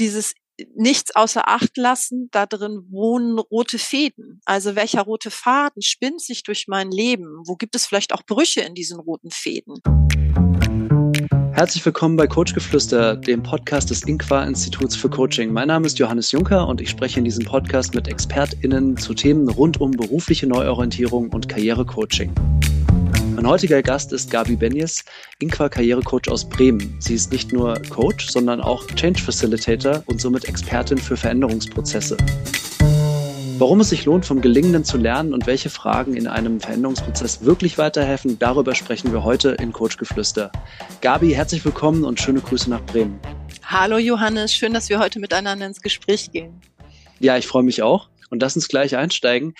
dieses nichts außer Acht lassen, da drin wohnen rote Fäden. Also welcher rote Faden spinnt sich durch mein Leben? Wo gibt es vielleicht auch Brüche in diesen roten Fäden? Herzlich willkommen bei Coachgeflüster, dem Podcast des Inqua Instituts für Coaching. Mein Name ist Johannes Juncker und ich spreche in diesem Podcast mit ExpertInnen zu Themen rund um berufliche Neuorientierung und Karrierecoaching. Mein heutiger Gast ist Gabi Benjes, Inqua Karrierecoach aus Bremen. Sie ist nicht nur Coach, sondern auch Change Facilitator und somit Expertin für Veränderungsprozesse. Warum es sich lohnt, vom Gelingenden zu lernen und welche Fragen in einem Veränderungsprozess wirklich weiterhelfen, darüber sprechen wir heute in Coachgeflüster. Gabi, herzlich willkommen und schöne Grüße nach Bremen. Hallo Johannes, schön, dass wir heute miteinander ins Gespräch gehen. Ja, ich freue mich auch. Und lass uns gleich einsteigen.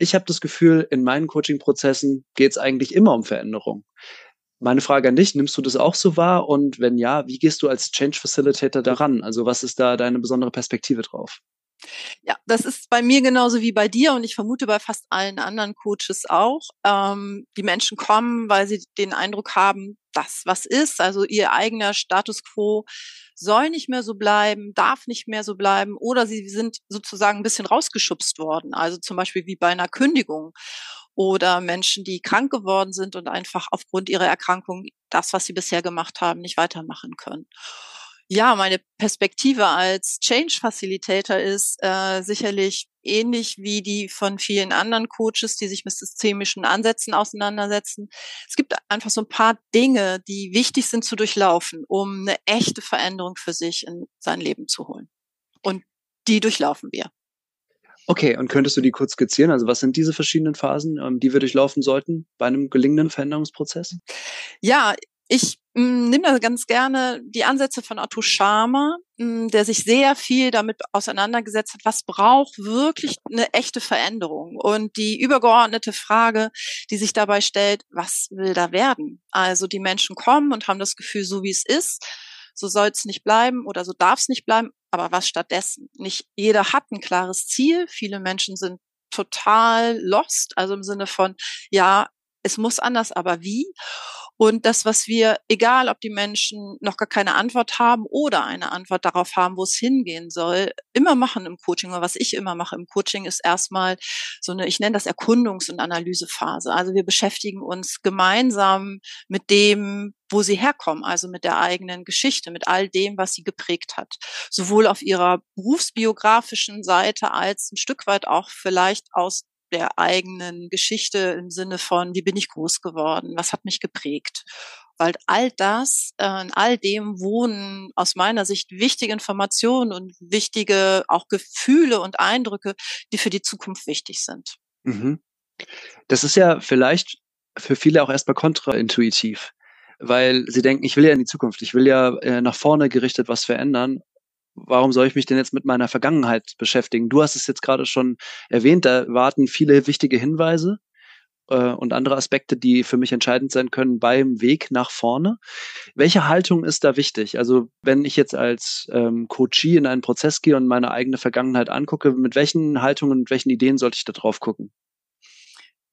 Ich habe das Gefühl, in meinen Coaching-Prozessen geht es eigentlich immer um Veränderung. Meine Frage an dich, nimmst du das auch so wahr? Und wenn ja, wie gehst du als Change Facilitator daran? Also was ist da deine besondere Perspektive drauf? Ja, das ist bei mir genauso wie bei dir und ich vermute bei fast allen anderen Coaches auch. Ähm, die Menschen kommen, weil sie den Eindruck haben, das was ist, also ihr eigener Status quo soll nicht mehr so bleiben, darf nicht mehr so bleiben oder sie sind sozusagen ein bisschen rausgeschubst worden, also zum Beispiel wie bei einer Kündigung oder Menschen, die krank geworden sind und einfach aufgrund ihrer Erkrankung das, was sie bisher gemacht haben, nicht weitermachen können. Ja, meine Perspektive als Change Facilitator ist äh, sicherlich ähnlich wie die von vielen anderen Coaches, die sich mit systemischen Ansätzen auseinandersetzen. Es gibt einfach so ein paar Dinge, die wichtig sind zu durchlaufen, um eine echte Veränderung für sich in sein Leben zu holen. Und die durchlaufen wir. Okay, und könntest du die kurz skizzieren? Also was sind diese verschiedenen Phasen, ähm, die wir durchlaufen sollten bei einem gelingenden Veränderungsprozess? Ja, ich hm, nehme da ganz gerne die Ansätze von Otto Scharmer, hm, der sich sehr viel damit auseinandergesetzt hat, was braucht wirklich eine echte Veränderung? Und die übergeordnete Frage, die sich dabei stellt, was will da werden? Also die Menschen kommen und haben das Gefühl, so wie es ist, so soll es nicht bleiben oder so darf es nicht bleiben, aber was stattdessen? Nicht jeder hat ein klares Ziel. Viele Menschen sind total lost, also im Sinne von, ja, es muss anders, aber wie? Und das, was wir, egal ob die Menschen noch gar keine Antwort haben oder eine Antwort darauf haben, wo es hingehen soll, immer machen im Coaching, oder was ich immer mache im Coaching, ist erstmal so eine, ich nenne das Erkundungs- und Analysephase. Also wir beschäftigen uns gemeinsam mit dem, wo sie herkommen, also mit der eigenen Geschichte, mit all dem, was sie geprägt hat. Sowohl auf ihrer berufsbiografischen Seite als ein Stück weit auch vielleicht aus der eigenen Geschichte im Sinne von, wie bin ich groß geworden, was hat mich geprägt. Weil all das, äh, in all dem wohnen aus meiner Sicht wichtige Informationen und wichtige auch Gefühle und Eindrücke, die für die Zukunft wichtig sind. Mhm. Das ist ja vielleicht für viele auch erstmal kontraintuitiv, weil sie denken, ich will ja in die Zukunft, ich will ja äh, nach vorne gerichtet was verändern warum soll ich mich denn jetzt mit meiner Vergangenheit beschäftigen? Du hast es jetzt gerade schon erwähnt, da warten viele wichtige Hinweise äh, und andere Aspekte, die für mich entscheidend sein können beim Weg nach vorne. Welche Haltung ist da wichtig? Also wenn ich jetzt als ähm, Coachie in einen Prozess gehe und meine eigene Vergangenheit angucke, mit welchen Haltungen und welchen Ideen sollte ich da drauf gucken?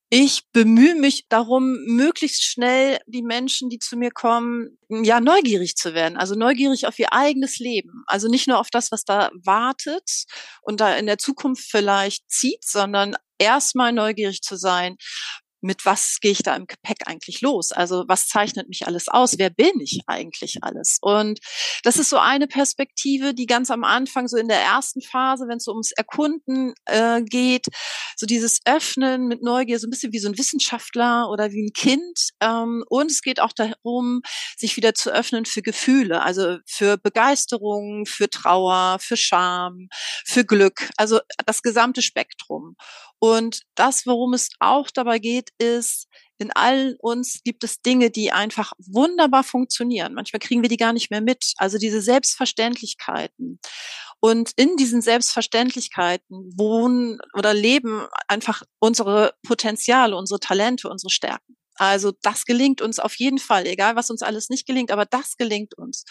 Ich bemühe mich darum, möglichst schnell die Menschen, die zu mir kommen, ja, neugierig zu werden. Also neugierig auf ihr eigenes Leben. Also nicht nur auf das, was da wartet und da in der Zukunft vielleicht zieht, sondern erstmal neugierig zu sein mit was gehe ich da im Gepäck eigentlich los? Also was zeichnet mich alles aus? Wer bin ich eigentlich alles? Und das ist so eine Perspektive, die ganz am Anfang, so in der ersten Phase, wenn es so ums Erkunden äh, geht, so dieses Öffnen mit Neugier, so ein bisschen wie so ein Wissenschaftler oder wie ein Kind. Ähm, und es geht auch darum, sich wieder zu öffnen für Gefühle, also für Begeisterung, für Trauer, für Scham, für Glück, also das gesamte Spektrum. Und das, worum es auch dabei geht, ist, in all uns gibt es Dinge, die einfach wunderbar funktionieren. Manchmal kriegen wir die gar nicht mehr mit. Also diese Selbstverständlichkeiten. Und in diesen Selbstverständlichkeiten wohnen oder leben einfach unsere Potenziale, unsere Talente, unsere Stärken. Also das gelingt uns auf jeden Fall, egal was uns alles nicht gelingt, aber das gelingt uns.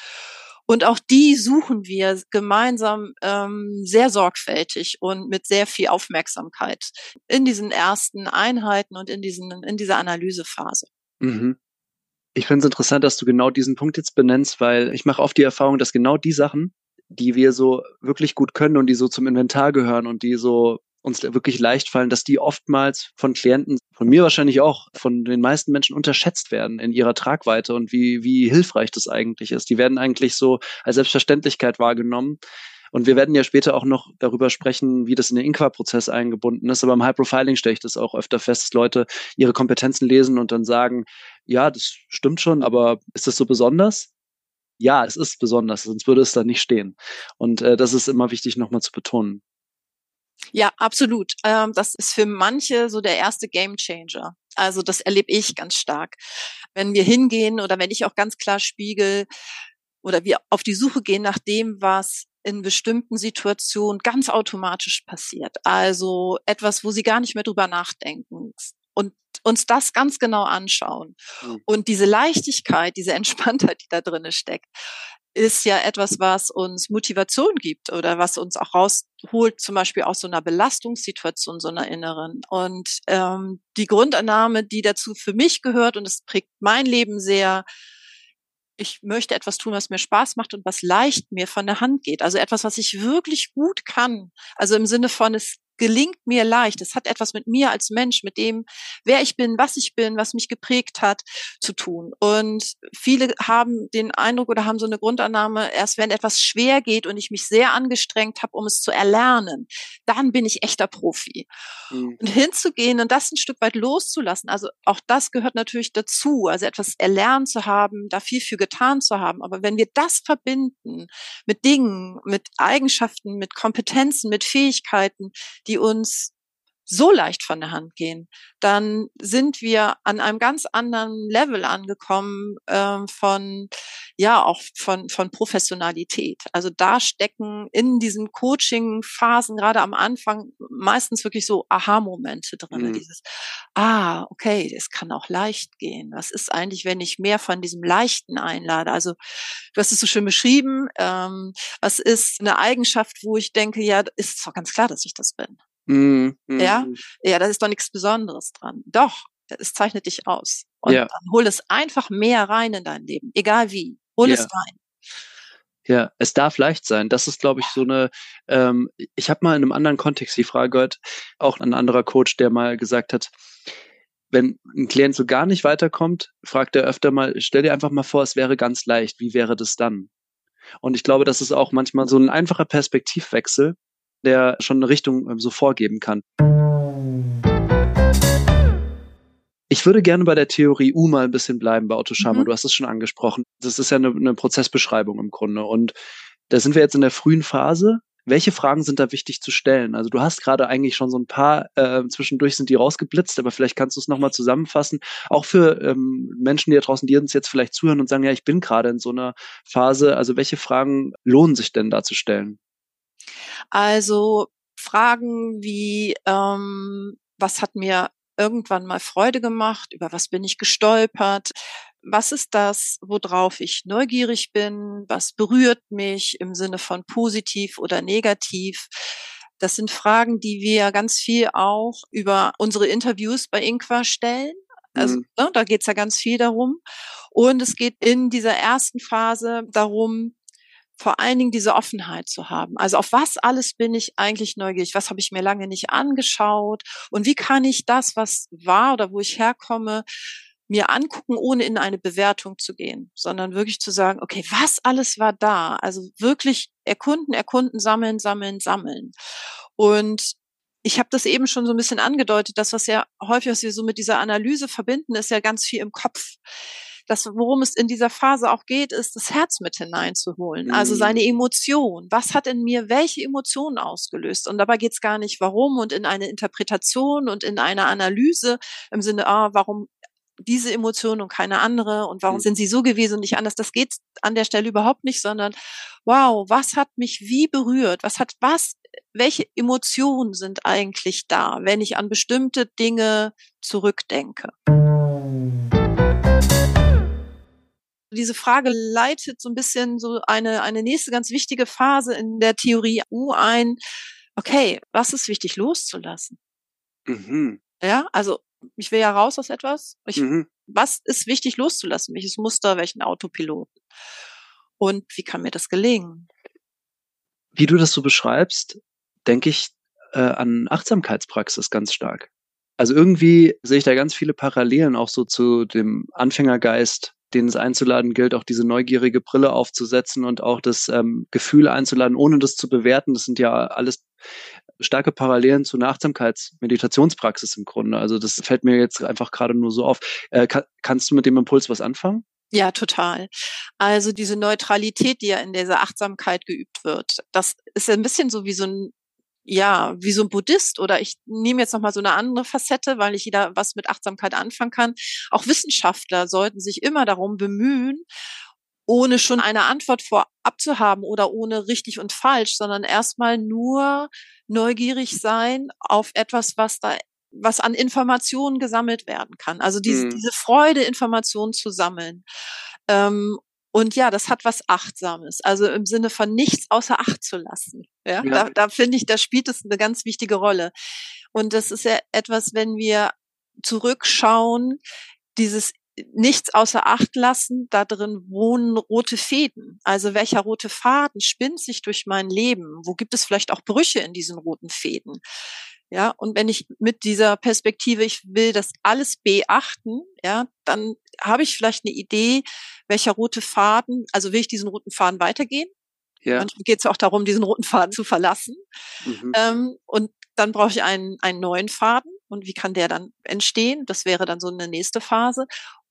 Und auch die suchen wir gemeinsam ähm, sehr sorgfältig und mit sehr viel Aufmerksamkeit in diesen ersten Einheiten und in, diesen, in dieser Analysephase. Mhm. Ich finde es interessant, dass du genau diesen Punkt jetzt benennst, weil ich mache oft die Erfahrung, dass genau die Sachen die wir so wirklich gut können und die so zum Inventar gehören und die so uns wirklich leicht fallen, dass die oftmals von Klienten, von mir wahrscheinlich auch, von den meisten Menschen unterschätzt werden in ihrer Tragweite und wie, wie hilfreich das eigentlich ist. Die werden eigentlich so als Selbstverständlichkeit wahrgenommen. Und wir werden ja später auch noch darüber sprechen, wie das in den Inqua-Prozess eingebunden ist. Aber im High Profiling stelle ich das auch öfter fest, dass Leute ihre Kompetenzen lesen und dann sagen, ja, das stimmt schon, aber ist das so besonders? Ja, es ist besonders, sonst würde es da nicht stehen. Und äh, das ist immer wichtig nochmal zu betonen. Ja, absolut. Ähm, das ist für manche so der erste Game Changer. Also das erlebe ich ganz stark. Wenn wir hingehen oder wenn ich auch ganz klar spiegel oder wir auf die Suche gehen nach dem, was in bestimmten Situationen ganz automatisch passiert. Also etwas, wo sie gar nicht mehr drüber nachdenken und uns das ganz genau anschauen. Mhm. Und diese Leichtigkeit, diese Entspanntheit, die da drinne steckt, ist ja etwas, was uns Motivation gibt oder was uns auch rausholt, zum Beispiel aus so einer Belastungssituation, so einer inneren. Und ähm, die Grundannahme, die dazu für mich gehört, und es prägt mein Leben sehr, ich möchte etwas tun, was mir Spaß macht und was leicht mir von der Hand geht. Also etwas, was ich wirklich gut kann. Also im Sinne von, es gelingt mir leicht. Es hat etwas mit mir als Mensch, mit dem, wer ich bin, was ich bin, was mich geprägt hat, zu tun. Und viele haben den Eindruck oder haben so eine Grundannahme, erst wenn etwas schwer geht und ich mich sehr angestrengt habe, um es zu erlernen, dann bin ich echter Profi. Mhm. Und hinzugehen und das ein Stück weit loszulassen, also auch das gehört natürlich dazu, also etwas erlernt zu haben, da viel für getan zu haben. Aber wenn wir das verbinden mit Dingen, mit Eigenschaften, mit Kompetenzen, mit Fähigkeiten, die uns so leicht von der Hand gehen, dann sind wir an einem ganz anderen Level angekommen ähm, von ja auch von von Professionalität. Also da stecken in diesen Coaching-Phasen gerade am Anfang meistens wirklich so Aha-Momente drin. Mhm. Dieses ah okay, es kann auch leicht gehen. Was ist eigentlich, wenn ich mehr von diesem Leichten einlade? Also du hast es so schön beschrieben. Ähm, was ist eine Eigenschaft, wo ich denke, ja, ist doch ganz klar, dass ich das bin. Mhm. Ja, mhm. ja, das ist doch nichts Besonderes dran. Doch, es zeichnet dich aus. Und ja. dann hol es einfach mehr rein in dein Leben, egal wie. Hol ja. es rein. Ja, es darf leicht sein. Das ist, glaube ich, so eine, ähm, ich habe mal in einem anderen Kontext die Frage gehört, auch ein anderer Coach, der mal gesagt hat, wenn ein Klient so gar nicht weiterkommt, fragt er öfter mal, stell dir einfach mal vor, es wäre ganz leicht, wie wäre das dann? Und ich glaube, das ist auch manchmal so ein einfacher Perspektivwechsel, der schon eine Richtung ähm, so vorgeben kann. Ich würde gerne bei der Theorie U mal ein bisschen bleiben bei Otto Schama. Mhm. Du hast es schon angesprochen. Das ist ja eine, eine Prozessbeschreibung im Grunde. Und da sind wir jetzt in der frühen Phase. Welche Fragen sind da wichtig zu stellen? Also du hast gerade eigentlich schon so ein paar, äh, zwischendurch sind die rausgeblitzt, aber vielleicht kannst du es nochmal zusammenfassen. Auch für ähm, Menschen, die da draußen, die uns jetzt vielleicht zuhören und sagen, ja, ich bin gerade in so einer Phase. Also welche Fragen lohnen sich denn da zu stellen? Also Fragen wie, ähm, was hat mir irgendwann mal Freude gemacht, über was bin ich gestolpert, was ist das, worauf ich neugierig bin, was berührt mich im Sinne von positiv oder negativ. Das sind Fragen, die wir ganz viel auch über unsere Interviews bei Inqua stellen. Also mhm. ne, da geht's ja ganz viel darum. Und es geht in dieser ersten Phase darum, vor allen Dingen diese Offenheit zu haben. Also auf was alles bin ich eigentlich neugierig? Was habe ich mir lange nicht angeschaut? Und wie kann ich das, was war oder wo ich herkomme, mir angucken, ohne in eine Bewertung zu gehen, sondern wirklich zu sagen, okay, was alles war da? Also wirklich erkunden, erkunden, sammeln, sammeln, sammeln. Und ich habe das eben schon so ein bisschen angedeutet, das, was ja häufig, was wir so mit dieser Analyse verbinden, ist ja ganz viel im Kopf das, worum es in dieser Phase auch geht, ist, das Herz mit hineinzuholen. Also mhm. Seine Emotion. Was hat in mir welche Emotionen ausgelöst? Und dabei geht es gar nicht warum und in eine Interpretation und in eine Analyse im Sinne, ah, warum diese Emotion und keine andere und warum mhm. sind sie so gewesen und nicht anders. Das geht an der Stelle überhaupt nicht, sondern wow, was hat mich wie berührt? Was hat was? Welche Emotionen sind eigentlich da, wenn ich an bestimmte Dinge zurückdenke? Diese Frage leitet so ein bisschen so eine, eine nächste ganz wichtige Phase in der Theorie U ein. Okay, was ist wichtig loszulassen? Mhm. Ja, also ich will ja raus aus etwas. Ich, mhm. Was ist wichtig loszulassen? Welches Muster, welchen Autopiloten? Und wie kann mir das gelingen? Wie du das so beschreibst, denke ich äh, an Achtsamkeitspraxis ganz stark. Also irgendwie sehe ich da ganz viele Parallelen auch so zu dem Anfängergeist, den es einzuladen gilt, auch diese neugierige Brille aufzusetzen und auch das ähm, Gefühl einzuladen, ohne das zu bewerten. Das sind ja alles starke Parallelen zu einer Achtsamkeits-Meditationspraxis im Grunde. Also das fällt mir jetzt einfach gerade nur so auf. Äh, kann, kannst du mit dem Impuls was anfangen? Ja, total. Also diese Neutralität, die ja in dieser Achtsamkeit geübt wird, das ist ein bisschen so wie so ein ja, wie so ein Buddhist oder ich nehme jetzt nochmal so eine andere Facette, weil ich jeder was mit Achtsamkeit anfangen kann. Auch Wissenschaftler sollten sich immer darum bemühen, ohne schon eine Antwort vorab zu haben oder ohne richtig und falsch, sondern erstmal nur neugierig sein auf etwas, was da was an Informationen gesammelt werden kann. Also diese, mhm. diese Freude, Informationen zu sammeln. Ähm, und ja, das hat was Achtsames, also im Sinne von nichts außer Acht zu lassen. Ja, ja. da, da finde ich, da spielt es eine ganz wichtige Rolle. Und das ist ja etwas, wenn wir zurückschauen, dieses nichts außer Acht lassen, da drin wohnen rote Fäden. Also welcher rote Faden spinnt sich durch mein Leben? Wo gibt es vielleicht auch Brüche in diesen roten Fäden? Ja, und wenn ich mit dieser Perspektive, ich will das alles beachten, ja, dann habe ich vielleicht eine Idee, welcher rote Faden, also will ich diesen roten Faden weitergehen? Ja. Manchmal geht es auch darum, diesen roten Faden zu verlassen. Mhm. Ähm, und dann brauche ich einen, einen neuen Faden. Und wie kann der dann entstehen? Das wäre dann so eine nächste Phase.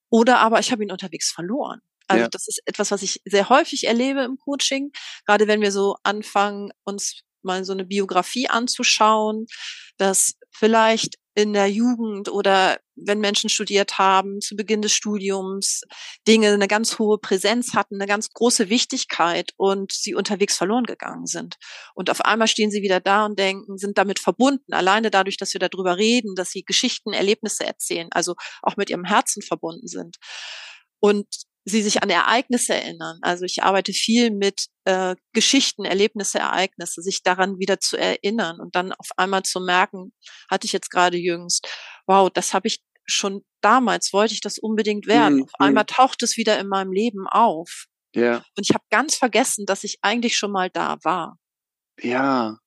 Oder aber ich habe ihn unterwegs verloren. Also ja. das ist etwas, was ich sehr häufig erlebe im Coaching, gerade wenn wir so anfangen, uns mal so eine Biografie anzuschauen, dass vielleicht in der Jugend oder wenn Menschen studiert haben, zu Beginn des Studiums Dinge eine ganz hohe Präsenz hatten, eine ganz große Wichtigkeit und sie unterwegs verloren gegangen sind. Und auf einmal stehen sie wieder da und denken, sind damit verbunden, alleine dadurch, dass wir darüber reden, dass sie Geschichten, Erlebnisse erzählen, also auch mit ihrem Herzen verbunden sind. Und sie sich an Ereignisse erinnern. Also ich arbeite viel mit äh, Geschichten, Erlebnisse, Ereignisse, sich daran wieder zu erinnern und dann auf einmal zu merken, hatte ich jetzt gerade jüngst, wow, das habe ich schon damals, wollte ich das unbedingt werden. Mhm. Auf einmal taucht es wieder in meinem Leben auf. Ja. Und ich habe ganz vergessen, dass ich eigentlich schon mal da war. Ja.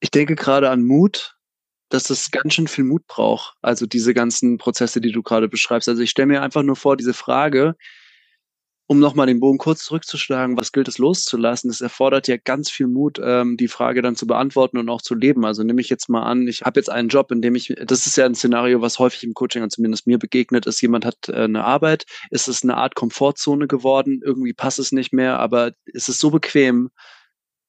Ich denke gerade an Mut dass das ganz schön viel Mut braucht. Also diese ganzen Prozesse, die du gerade beschreibst. Also ich stelle mir einfach nur vor, diese Frage, um nochmal den Bogen kurz zurückzuschlagen, was gilt es loszulassen, das erfordert ja ganz viel Mut, ähm, die Frage dann zu beantworten und auch zu leben. Also nehme ich jetzt mal an, ich habe jetzt einen Job, in dem ich, das ist ja ein Szenario, was häufig im Coaching zumindest mir begegnet ist, jemand hat äh, eine Arbeit, ist es eine Art Komfortzone geworden, irgendwie passt es nicht mehr, aber ist es so bequem,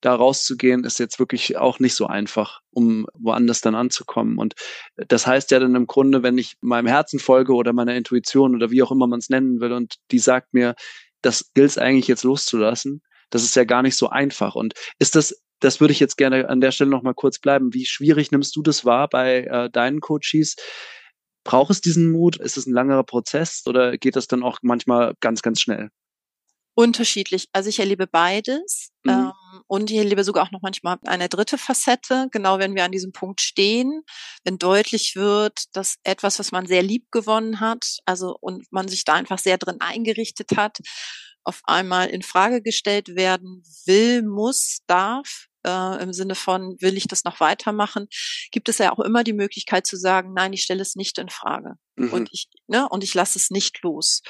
da rauszugehen, ist jetzt wirklich auch nicht so einfach, um woanders dann anzukommen. Und das heißt ja dann im Grunde, wenn ich meinem Herzen folge oder meiner Intuition oder wie auch immer man es nennen will und die sagt mir, das gilt es eigentlich jetzt loszulassen, das ist ja gar nicht so einfach. Und ist das, das würde ich jetzt gerne an der Stelle nochmal kurz bleiben. Wie schwierig nimmst du das wahr bei äh, deinen Coaches? Braucht es diesen Mut? Ist es ein langerer Prozess oder geht das dann auch manchmal ganz, ganz schnell? Unterschiedlich. Also ich erlebe beides. Mhm. Ähm, und ich erlebe sogar auch noch manchmal eine dritte Facette, genau wenn wir an diesem Punkt stehen, wenn deutlich wird, dass etwas, was man sehr lieb gewonnen hat, also und man sich da einfach sehr drin eingerichtet hat, auf einmal in Frage gestellt werden will, muss, darf, äh, im Sinne von, will ich das noch weitermachen, gibt es ja auch immer die Möglichkeit zu sagen, nein, ich stelle es nicht in Frage. Mhm. Und ich, ne, und ich lasse es nicht los.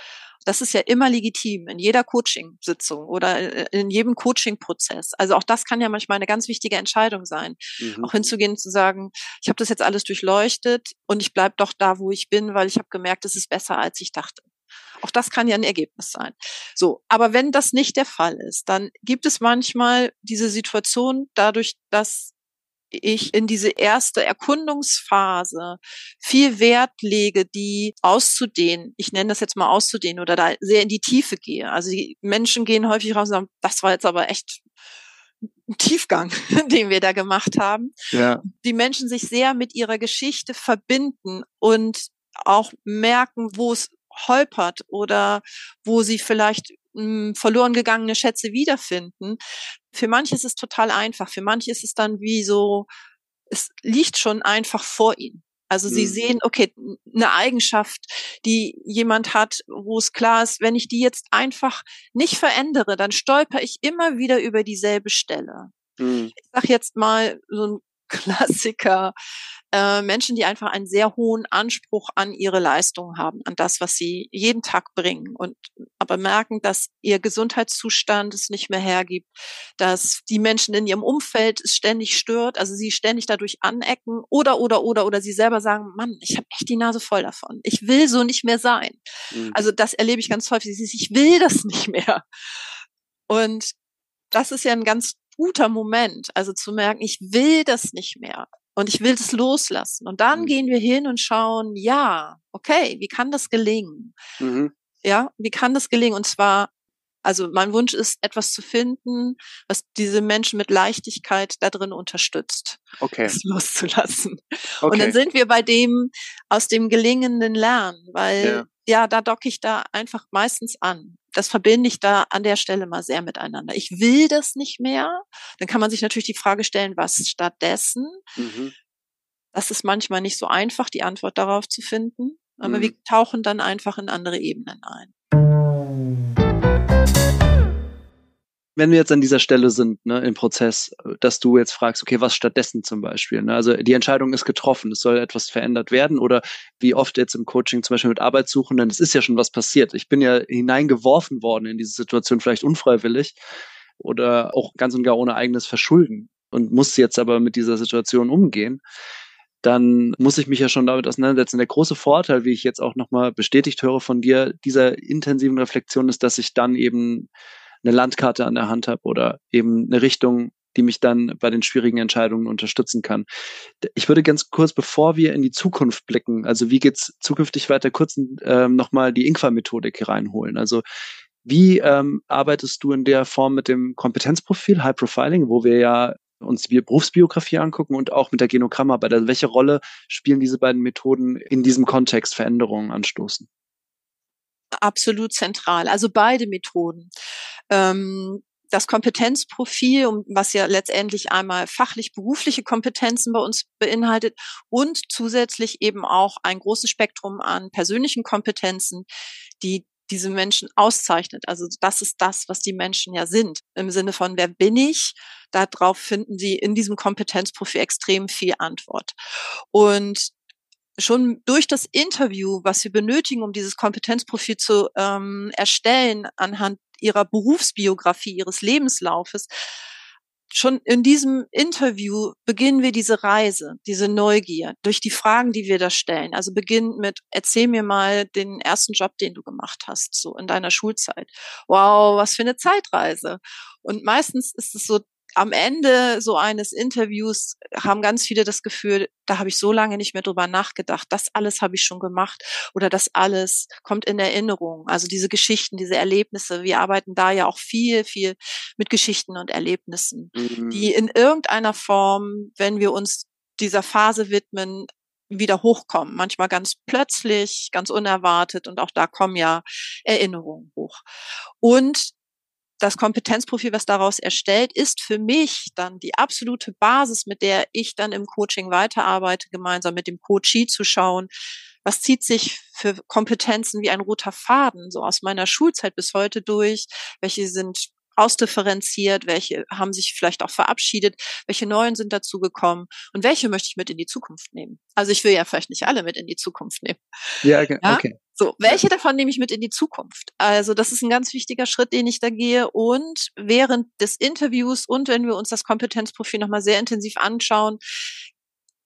Das ist ja immer legitim in jeder Coaching-Sitzung oder in jedem Coaching-Prozess. Also auch das kann ja manchmal eine ganz wichtige Entscheidung sein. Mhm. Auch hinzugehen und zu sagen, ich habe das jetzt alles durchleuchtet und ich bleib doch da, wo ich bin, weil ich habe gemerkt, es ist besser, als ich dachte. Auch das kann ja ein Ergebnis sein. So, aber wenn das nicht der Fall ist, dann gibt es manchmal diese Situation dadurch, dass ich in diese erste Erkundungsphase viel Wert lege, die auszudehnen, ich nenne das jetzt mal auszudehnen oder da sehr in die Tiefe gehe. Also die Menschen gehen häufig raus und sagen, das war jetzt aber echt ein Tiefgang, den wir da gemacht haben. Ja. Die Menschen sich sehr mit ihrer Geschichte verbinden und auch merken, wo es holpert oder wo sie vielleicht hm, verloren gegangene Schätze wiederfinden. Für manche ist es total einfach, für manche ist es dann wie so, es liegt schon einfach vor ihnen. Also sie mhm. sehen, okay, eine Eigenschaft, die jemand hat, wo es klar ist, wenn ich die jetzt einfach nicht verändere, dann stolper ich immer wieder über dieselbe Stelle. Mhm. Ich sag jetzt mal so ein Klassiker, äh, Menschen, die einfach einen sehr hohen Anspruch an ihre Leistung haben, an das, was sie jeden Tag bringen und aber merken, dass ihr Gesundheitszustand es nicht mehr hergibt, dass die Menschen in ihrem Umfeld es ständig stört, also sie ständig dadurch anecken oder oder oder oder sie selber sagen, Mann, ich habe echt die Nase voll davon. Ich will so nicht mehr sein. Mhm. Also das erlebe ich ganz häufig. Ich will das nicht mehr. Und das ist ja ein ganz guter Moment, also zu merken, ich will das nicht mehr und ich will das loslassen. Und dann mhm. gehen wir hin und schauen, ja, okay, wie kann das gelingen? Mhm. Ja, wie kann das gelingen? Und zwar, also mein Wunsch ist, etwas zu finden, was diese Menschen mit Leichtigkeit da drin unterstützt, okay. es loszulassen. Okay. Und dann sind wir bei dem aus dem gelingenden Lernen, weil ja, ja da docke ich da einfach meistens an das verbinde ich da an der Stelle mal sehr miteinander. Ich will das nicht mehr. Dann kann man sich natürlich die Frage stellen, was stattdessen? Mhm. Das ist manchmal nicht so einfach, die Antwort darauf zu finden. Aber mhm. wir tauchen dann einfach in andere Ebenen ein. Wenn wir jetzt an dieser Stelle sind, ne, im Prozess, dass du jetzt fragst, okay, was stattdessen zum Beispiel? Ne? Also die Entscheidung ist getroffen, es soll etwas verändert werden oder wie oft jetzt im Coaching zum Beispiel mit Arbeitssuchenden, es ist ja schon was passiert. Ich bin ja hineingeworfen worden in diese Situation, vielleicht unfreiwillig oder auch ganz und gar ohne eigenes Verschulden und muss jetzt aber mit dieser Situation umgehen dann muss ich mich ja schon damit auseinandersetzen. Der große Vorteil, wie ich jetzt auch nochmal bestätigt höre von dir, dieser intensiven Reflexion ist, dass ich dann eben eine Landkarte an der Hand habe oder eben eine Richtung, die mich dann bei den schwierigen Entscheidungen unterstützen kann. Ich würde ganz kurz, bevor wir in die Zukunft blicken, also wie geht's zukünftig weiter, kurz ähm, nochmal die Inqua-Methodik reinholen. Also wie ähm, arbeitest du in der Form mit dem Kompetenzprofil, High Profiling, wo wir ja uns die Berufsbiografie angucken und auch mit der Genogrammarbeit? Also welche Rolle spielen diese beiden Methoden in diesem Kontext Veränderungen anstoßen? Absolut zentral. Also beide Methoden. Ähm, das Kompetenzprofil, was ja letztendlich einmal fachlich berufliche Kompetenzen bei uns beinhaltet und zusätzlich eben auch ein großes Spektrum an persönlichen Kompetenzen, die diese Menschen auszeichnet. Also das ist das, was die Menschen ja sind. Im Sinne von, wer bin ich? Darauf finden sie in diesem Kompetenzprofil extrem viel Antwort. Und schon durch das Interview, was wir benötigen, um dieses Kompetenzprofil zu ähm, erstellen, anhand ihrer Berufsbiografie, ihres Lebenslaufes, schon in diesem Interview beginnen wir diese Reise, diese Neugier durch die Fragen, die wir da stellen. Also beginnt mit, erzähl mir mal den ersten Job, den du gemacht hast, so in deiner Schulzeit. Wow, was für eine Zeitreise. Und meistens ist es so am Ende so eines Interviews haben ganz viele das Gefühl, da habe ich so lange nicht mehr drüber nachgedacht. Das alles habe ich schon gemacht oder das alles kommt in Erinnerung. Also diese Geschichten, diese Erlebnisse. Wir arbeiten da ja auch viel, viel mit Geschichten und Erlebnissen, mhm. die in irgendeiner Form, wenn wir uns dieser Phase widmen, wieder hochkommen. Manchmal ganz plötzlich, ganz unerwartet und auch da kommen ja Erinnerungen hoch. Und das Kompetenzprofil, was daraus erstellt, ist für mich dann die absolute Basis, mit der ich dann im Coaching weiterarbeite, gemeinsam mit dem Coachee zu schauen, was zieht sich für Kompetenzen wie ein roter Faden so aus meiner Schulzeit bis heute durch, welche sind ausdifferenziert, welche haben sich vielleicht auch verabschiedet, welche neuen sind dazugekommen und welche möchte ich mit in die Zukunft nehmen. Also ich will ja vielleicht nicht alle mit in die Zukunft nehmen. Ja, okay. Ja? So, welche davon nehme ich mit in die Zukunft? Also das ist ein ganz wichtiger Schritt, den ich da gehe. Und während des Interviews und wenn wir uns das Kompetenzprofil nochmal sehr intensiv anschauen,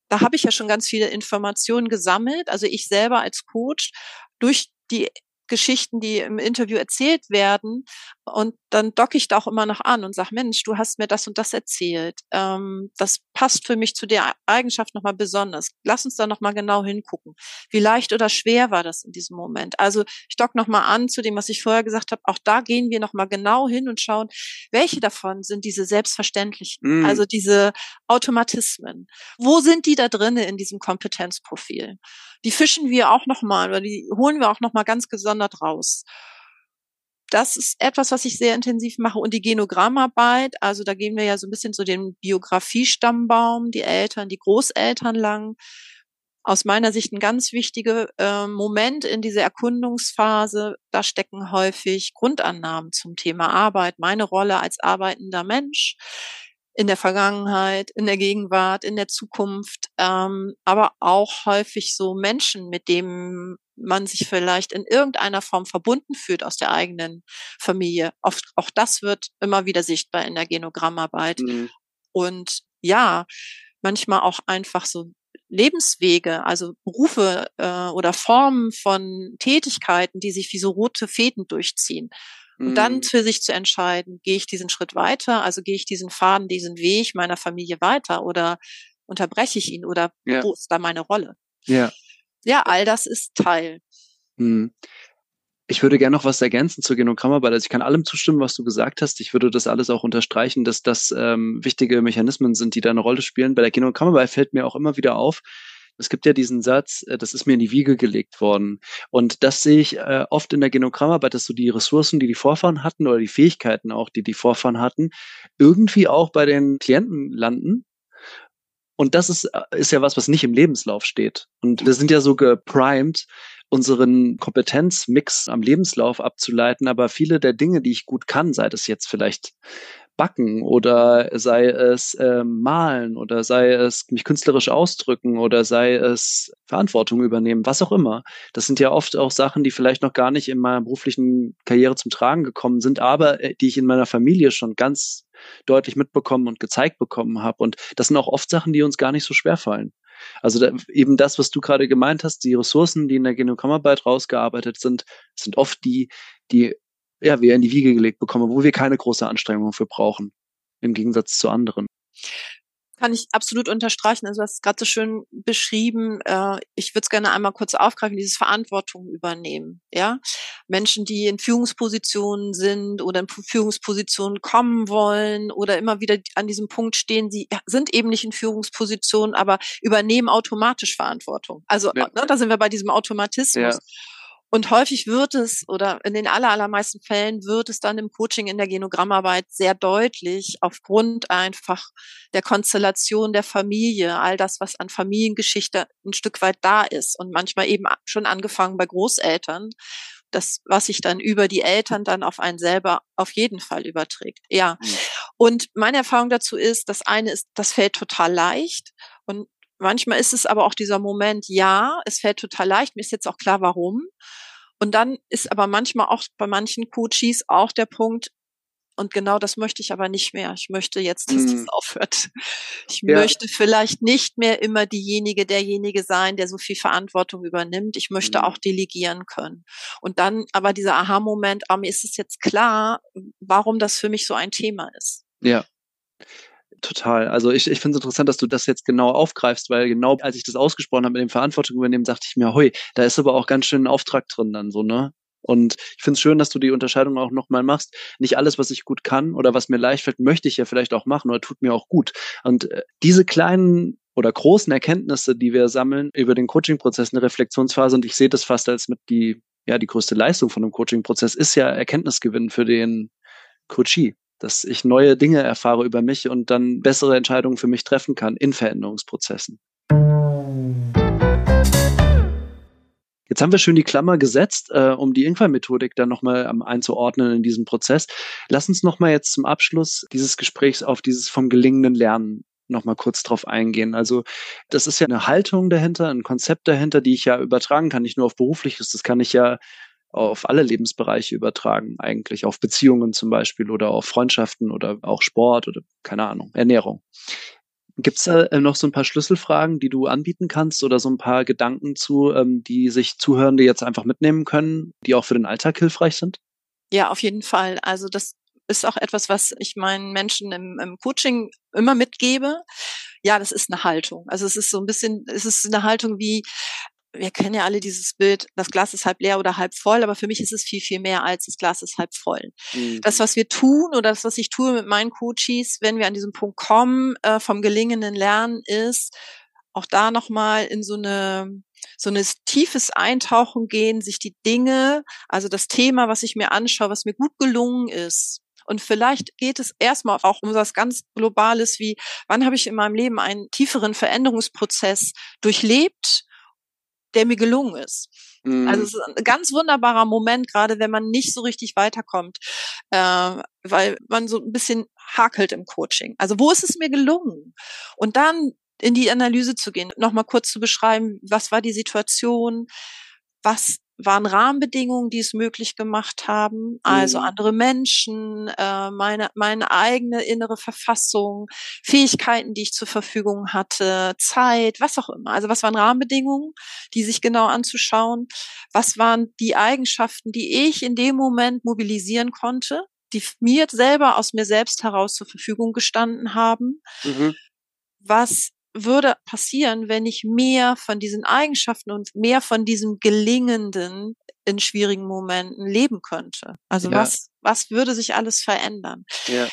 da habe ich ja schon ganz viele Informationen gesammelt. Also ich selber als Coach durch die Geschichten, die im Interview erzählt werden. Und dann docke ich da auch immer noch an und sage, Mensch, du hast mir das und das erzählt. Ähm, das passt für mich zu der Eigenschaft nochmal besonders. Lass uns da nochmal genau hingucken. Wie leicht oder schwer war das in diesem Moment? Also ich dock nochmal an zu dem, was ich vorher gesagt habe. Auch da gehen wir nochmal genau hin und schauen, welche davon sind diese selbstverständlichen, mm. also diese Automatismen. Wo sind die da drinnen in diesem Kompetenzprofil? Die fischen wir auch nochmal oder die holen wir auch nochmal ganz gesondert raus das ist etwas, was ich sehr intensiv mache. Und die Genogrammarbeit, also da gehen wir ja so ein bisschen so den Biografiestammbaum, die Eltern, die Großeltern lang. Aus meiner Sicht ein ganz wichtiger äh, Moment in dieser Erkundungsphase. Da stecken häufig Grundannahmen zum Thema Arbeit, meine Rolle als arbeitender Mensch in der Vergangenheit, in der Gegenwart, in der Zukunft, ähm, aber auch häufig so Menschen, mit denen man sich vielleicht in irgendeiner Form verbunden fühlt aus der eigenen Familie. Oft, auch das wird immer wieder sichtbar in der Genogrammarbeit. Mhm. Und ja, manchmal auch einfach so Lebenswege, also Berufe äh, oder Formen von Tätigkeiten, die sich wie so rote Fäden durchziehen. Und dann mhm. für sich zu entscheiden, gehe ich diesen Schritt weiter, also gehe ich diesen Faden, diesen Weg meiner Familie weiter oder unterbreche ich ihn oder ja. wo ist da meine Rolle? Ja. Ja, all das ist Teil. Hm. Ich würde gerne noch was ergänzen zur Genogrammarbeit. Also ich kann allem zustimmen, was du gesagt hast. Ich würde das alles auch unterstreichen, dass das ähm, wichtige Mechanismen sind, die da eine Rolle spielen. Bei der Genogrammarbeit fällt mir auch immer wieder auf, es gibt ja diesen Satz, äh, das ist mir in die Wiege gelegt worden. Und das sehe ich äh, oft in der Genogrammarbeit, dass so die Ressourcen, die die Vorfahren hatten oder die Fähigkeiten auch, die die Vorfahren hatten, irgendwie auch bei den Klienten landen und das ist, äh, ist ja was, was nicht im Lebenslauf steht. Und wir sind ja so geprimed, unseren Kompetenzmix am Lebenslauf abzuleiten, aber viele der Dinge, die ich gut kann, sei das jetzt vielleicht backen oder sei es äh, malen oder sei es mich künstlerisch ausdrücken oder sei es Verantwortung übernehmen, was auch immer. Das sind ja oft auch Sachen, die vielleicht noch gar nicht in meiner beruflichen Karriere zum Tragen gekommen sind, aber äh, die ich in meiner Familie schon ganz deutlich mitbekommen und gezeigt bekommen habe. Und das sind auch oft Sachen, die uns gar nicht so schwer fallen. Also da, eben das, was du gerade gemeint hast, die Ressourcen, die in der Genogrammarbeit rausgearbeitet sind, sind oft die, die ja, wir in die Wiege gelegt bekommen, wo wir keine große Anstrengung für brauchen, im Gegensatz zu anderen. Kann ich absolut unterstreichen. Also du hast es gerade so schön beschrieben. Äh, ich würde es gerne einmal kurz aufgreifen, dieses Verantwortung übernehmen. Ja, Menschen, die in Führungspositionen sind oder in Führungspositionen kommen wollen oder immer wieder an diesem Punkt stehen, sie sind eben nicht in Führungspositionen, aber übernehmen automatisch Verantwortung. Also ja. ne, da sind wir bei diesem Automatismus. Ja. Und häufig wird es, oder in den allermeisten Fällen wird es dann im Coaching in der Genogrammarbeit sehr deutlich aufgrund einfach der Konstellation der Familie, all das, was an Familiengeschichte ein Stück weit da ist und manchmal eben schon angefangen bei Großeltern, das, was sich dann über die Eltern dann auf einen selber auf jeden Fall überträgt. Ja. Und meine Erfahrung dazu ist, das eine ist, das fällt total leicht und Manchmal ist es aber auch dieser Moment, ja, es fällt total leicht, mir ist jetzt auch klar, warum. Und dann ist aber manchmal auch bei manchen Coaches auch der Punkt, und genau das möchte ich aber nicht mehr. Ich möchte jetzt, dass das mhm. aufhört. Ich ja. möchte vielleicht nicht mehr immer diejenige, derjenige sein, der so viel Verantwortung übernimmt. Ich möchte mhm. auch delegieren können. Und dann aber dieser Aha-Moment, ah, mir ist es jetzt klar, warum das für mich so ein Thema ist. Ja. Total. Also ich, ich finde es interessant, dass du das jetzt genau aufgreifst, weil genau als ich das ausgesprochen habe mit dem Verantwortung übernehmen, dachte ich mir, hoi, da ist aber auch ganz schön ein Auftrag drin dann so, ne? Und ich finde es schön, dass du die Unterscheidung auch nochmal machst. Nicht alles, was ich gut kann oder was mir leicht fällt, möchte ich ja vielleicht auch machen oder tut mir auch gut. Und äh, diese kleinen oder großen Erkenntnisse, die wir sammeln über den Coaching-Prozess, eine Reflexionsphase, und ich sehe das fast als mit die, ja, die größte Leistung von einem Coaching-Prozess, ist ja Erkenntnisgewinn für den Coachee dass ich neue Dinge erfahre über mich und dann bessere Entscheidungen für mich treffen kann in Veränderungsprozessen. Jetzt haben wir schön die Klammer gesetzt, äh, um die Ingwer-Methodik dann nochmal ähm, einzuordnen in diesem Prozess. Lass uns nochmal jetzt zum Abschluss dieses Gesprächs auf dieses vom gelingenden Lernen nochmal kurz drauf eingehen. Also das ist ja eine Haltung dahinter, ein Konzept dahinter, die ich ja übertragen kann, nicht nur auf berufliches, das kann ich ja auf alle Lebensbereiche übertragen, eigentlich auf Beziehungen zum Beispiel oder auf Freundschaften oder auch Sport oder keine Ahnung, Ernährung. Gibt es da äh, noch so ein paar Schlüsselfragen, die du anbieten kannst oder so ein paar Gedanken zu, ähm, die sich Zuhörende jetzt einfach mitnehmen können, die auch für den Alltag hilfreich sind? Ja, auf jeden Fall. Also das ist auch etwas, was ich meinen Menschen im, im Coaching immer mitgebe. Ja, das ist eine Haltung. Also es ist so ein bisschen, es ist eine Haltung wie, wir kennen ja alle dieses Bild, das Glas ist halb leer oder halb voll, aber für mich ist es viel, viel mehr als das Glas ist halb voll. Mhm. Das, was wir tun oder das, was ich tue mit meinen Coaches, wenn wir an diesem Punkt kommen, äh, vom gelingenden Lernen, ist auch da nochmal in so eine, so eine tiefes Eintauchen gehen, sich die Dinge, also das Thema, was ich mir anschaue, was mir gut gelungen ist, und vielleicht geht es erstmal auch um was ganz Globales wie, wann habe ich in meinem Leben einen tieferen Veränderungsprozess durchlebt der mir gelungen ist. Mhm. Also es ist ein ganz wunderbarer Moment, gerade wenn man nicht so richtig weiterkommt, äh, weil man so ein bisschen hakelt im Coaching. Also wo ist es mir gelungen? Und dann in die Analyse zu gehen, nochmal kurz zu beschreiben, was war die Situation, was waren Rahmenbedingungen, die es möglich gemacht haben, also mhm. andere Menschen, äh, meine, meine eigene innere Verfassung, Fähigkeiten, die ich zur Verfügung hatte, Zeit, was auch immer. Also was waren Rahmenbedingungen, die sich genau anzuschauen? Was waren die Eigenschaften, die ich in dem Moment mobilisieren konnte, die mir selber aus mir selbst heraus zur Verfügung gestanden haben? Mhm. Was würde passieren, wenn ich mehr von diesen Eigenschaften und mehr von diesem Gelingenden in schwierigen Momenten leben könnte? Also ja. was, was würde sich alles verändern? Ja.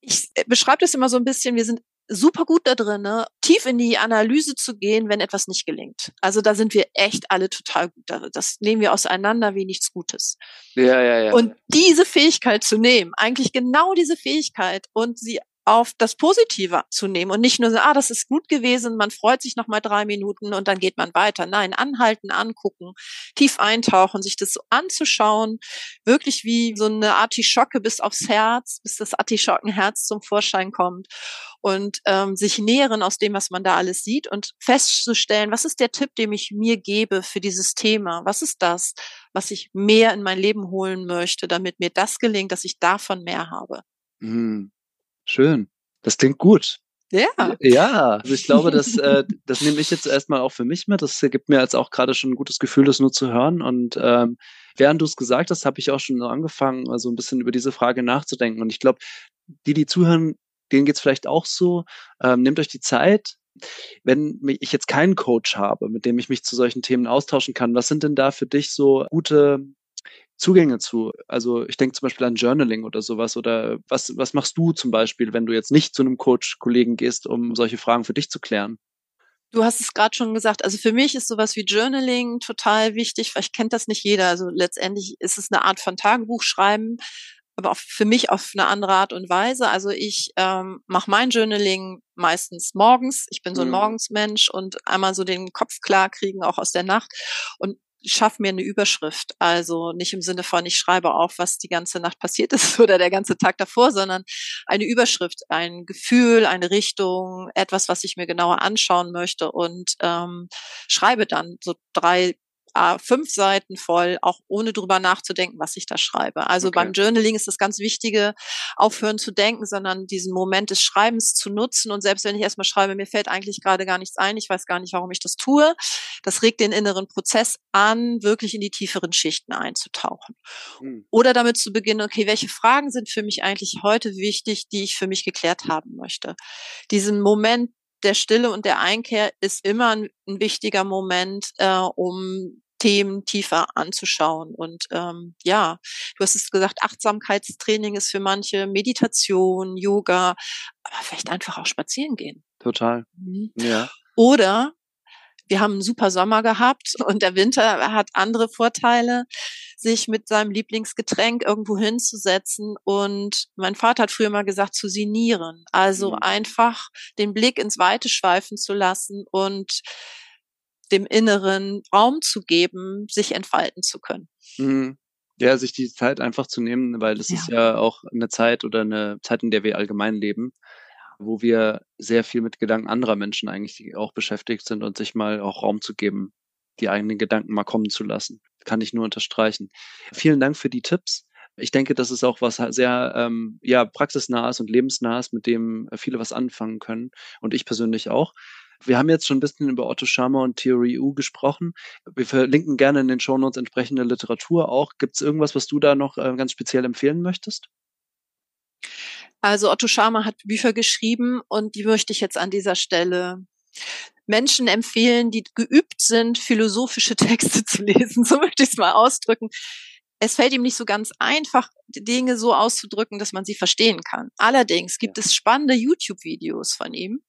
Ich äh, beschreibe das immer so ein bisschen, wir sind super gut da drin, ne, tief in die Analyse zu gehen, wenn etwas nicht gelingt. Also da sind wir echt alle total gut darin. Das nehmen wir auseinander wie nichts Gutes. Ja, ja, ja. Und diese Fähigkeit zu nehmen, eigentlich genau diese Fähigkeit und sie auf das Positive zu nehmen und nicht nur so, ah, das ist gut gewesen, man freut sich noch mal drei Minuten und dann geht man weiter. Nein, anhalten, angucken, tief eintauchen, sich das so anzuschauen, wirklich wie so eine Artischocke bis aufs Herz, bis das Artischockenherz zum Vorschein kommt und ähm, sich nähren aus dem, was man da alles sieht und festzustellen, was ist der Tipp, den ich mir gebe für dieses Thema? Was ist das, was ich mehr in mein Leben holen möchte, damit mir das gelingt, dass ich davon mehr habe? Mhm. Schön. Das klingt gut. Ja. Ja, also ich glaube, das, äh, das nehme ich jetzt erstmal auch für mich mit. Das gibt mir jetzt auch gerade schon ein gutes Gefühl, das nur zu hören. Und ähm, während du es gesagt hast, habe ich auch schon angefangen, also ein bisschen über diese Frage nachzudenken. Und ich glaube, die, die zuhören, denen geht's vielleicht auch so. Ähm, nehmt euch die Zeit. Wenn ich jetzt keinen Coach habe, mit dem ich mich zu solchen Themen austauschen kann, was sind denn da für dich so gute Zugänge zu. Also ich denke zum Beispiel an Journaling oder sowas. Oder was, was machst du zum Beispiel, wenn du jetzt nicht zu einem Coach-Kollegen gehst, um solche Fragen für dich zu klären? Du hast es gerade schon gesagt. Also für mich ist sowas wie Journaling total wichtig. Vielleicht kennt das nicht jeder. Also letztendlich ist es eine Art von Tagebuchschreiben, aber auch für mich auf eine andere Art und Weise. Also ich ähm, mache mein Journaling meistens morgens. Ich bin so ein mhm. Morgensmensch und einmal so den Kopf klar kriegen, auch aus der Nacht. Und schaff mir eine Überschrift. Also nicht im Sinne von, ich schreibe auf, was die ganze Nacht passiert ist oder der ganze Tag davor, sondern eine Überschrift, ein Gefühl, eine Richtung, etwas, was ich mir genauer anschauen möchte und ähm, schreibe dann so drei fünf Seiten voll, auch ohne drüber nachzudenken, was ich da schreibe. Also okay. beim Journaling ist das ganz Wichtige, aufhören zu denken, sondern diesen Moment des Schreibens zu nutzen. Und selbst wenn ich erstmal schreibe, mir fällt eigentlich gerade gar nichts ein, ich weiß gar nicht, warum ich das tue, das regt den inneren Prozess an, wirklich in die tieferen Schichten einzutauchen. Hm. Oder damit zu beginnen, okay, welche Fragen sind für mich eigentlich heute wichtig, die ich für mich geklärt haben möchte. Diesen Moment der Stille und der Einkehr ist immer ein, ein wichtiger Moment, äh, um Themen tiefer anzuschauen. Und ähm, ja, du hast es gesagt, Achtsamkeitstraining ist für manche Meditation, Yoga, aber vielleicht einfach auch spazieren gehen. Total. Mhm. Ja. Oder wir haben einen super Sommer gehabt und der Winter hat andere Vorteile, sich mit seinem Lieblingsgetränk irgendwo hinzusetzen. Und mein Vater hat früher mal gesagt, zu sinieren. Also mhm. einfach den Blick ins Weite schweifen zu lassen und dem Inneren Raum zu geben, sich entfalten zu können. Mhm. Ja, sich die Zeit einfach zu nehmen, weil es ja. ist ja auch eine Zeit oder eine Zeit, in der wir allgemein leben, wo wir sehr viel mit Gedanken anderer Menschen eigentlich auch beschäftigt sind und sich mal auch Raum zu geben, die eigenen Gedanken mal kommen zu lassen. Kann ich nur unterstreichen. Vielen Dank für die Tipps. Ich denke, das ist auch was sehr ähm, ja, praxisnahes und lebensnahes, mit dem viele was anfangen können. Und ich persönlich auch. Wir haben jetzt schon ein bisschen über Otto Schama und Theory U gesprochen. Wir verlinken gerne in den Shownotes entsprechende Literatur auch. Gibt es irgendwas, was du da noch äh, ganz speziell empfehlen möchtest? Also Otto Schama hat Bücher geschrieben und die möchte ich jetzt an dieser Stelle Menschen empfehlen, die geübt sind, philosophische Texte zu lesen. So möchte ich es mal ausdrücken. Es fällt ihm nicht so ganz einfach, Dinge so auszudrücken, dass man sie verstehen kann. Allerdings gibt es spannende YouTube-Videos von ihm,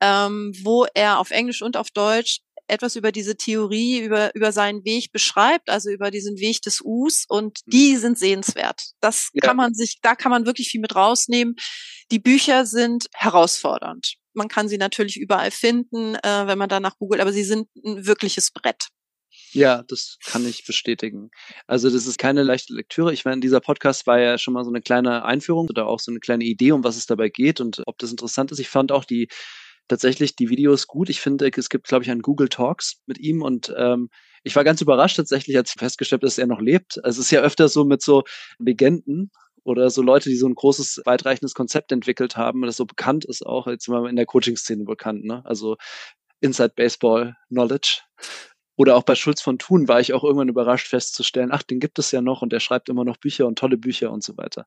ähm, wo er auf Englisch und auf Deutsch etwas über diese Theorie, über, über seinen Weg beschreibt, also über diesen Weg des Us und mhm. die sind sehenswert. Das ja. kann man sich, da kann man wirklich viel mit rausnehmen. Die Bücher sind herausfordernd. Man kann sie natürlich überall finden, äh, wenn man danach googelt, aber sie sind ein wirkliches Brett. Ja, das kann ich bestätigen. Also das ist keine leichte Lektüre. Ich meine, dieser Podcast war ja schon mal so eine kleine Einführung oder auch so eine kleine Idee, um was es dabei geht und ob das interessant ist. Ich fand auch die tatsächlich die Videos gut. Ich finde, es gibt, glaube ich, einen Google Talks mit ihm und ähm, ich war ganz überrascht tatsächlich, als ich festgestellt habe, dass er noch lebt. Also es ist ja öfter so mit so Legenden oder so Leute, die so ein großes, weitreichendes Konzept entwickelt haben, das so bekannt ist auch, jetzt mal in der Coaching-Szene bekannt, ne? Also Inside Baseball Knowledge. Oder auch bei Schulz von Thun war ich auch irgendwann überrascht festzustellen, ach, den gibt es ja noch und der schreibt immer noch Bücher und tolle Bücher und so weiter.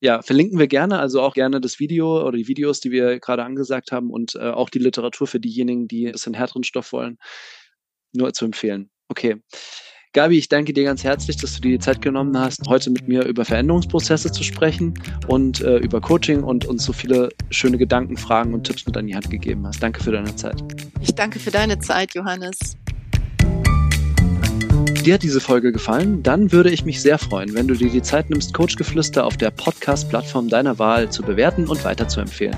Ja, verlinken wir gerne, also auch gerne das Video oder die Videos, die wir gerade angesagt haben und äh, auch die Literatur für diejenigen, die ein bisschen härteren Stoff wollen. Nur zu empfehlen. Okay. Gabi, ich danke dir ganz herzlich, dass du dir die Zeit genommen hast, heute mit mir über Veränderungsprozesse zu sprechen und äh, über Coaching und uns so viele schöne Gedanken, Fragen und Tipps mit an die Hand gegeben hast. Danke für deine Zeit. Ich danke für deine Zeit, Johannes. Dir hat diese Folge gefallen? Dann würde ich mich sehr freuen, wenn du dir die Zeit nimmst, Coachgeflüster auf der Podcast-Plattform deiner Wahl zu bewerten und weiterzuempfehlen.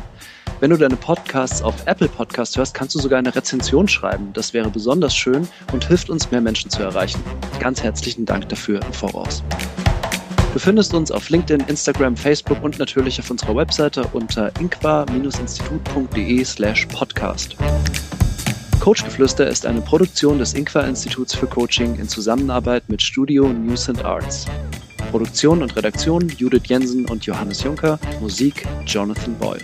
Wenn du deine Podcasts auf Apple Podcast hörst, kannst du sogar eine Rezension schreiben. Das wäre besonders schön und hilft uns, mehr Menschen zu erreichen. Ganz herzlichen Dank dafür im Voraus. Du findest uns auf LinkedIn, Instagram, Facebook und natürlich auf unserer Webseite unter inqua-institut.de slash podcast. Coachgeflüster ist eine Produktion des Inqua-Instituts für Coaching in Zusammenarbeit mit Studio News and Arts. Produktion und Redaktion Judith Jensen und Johannes Juncker, Musik Jonathan Boyle.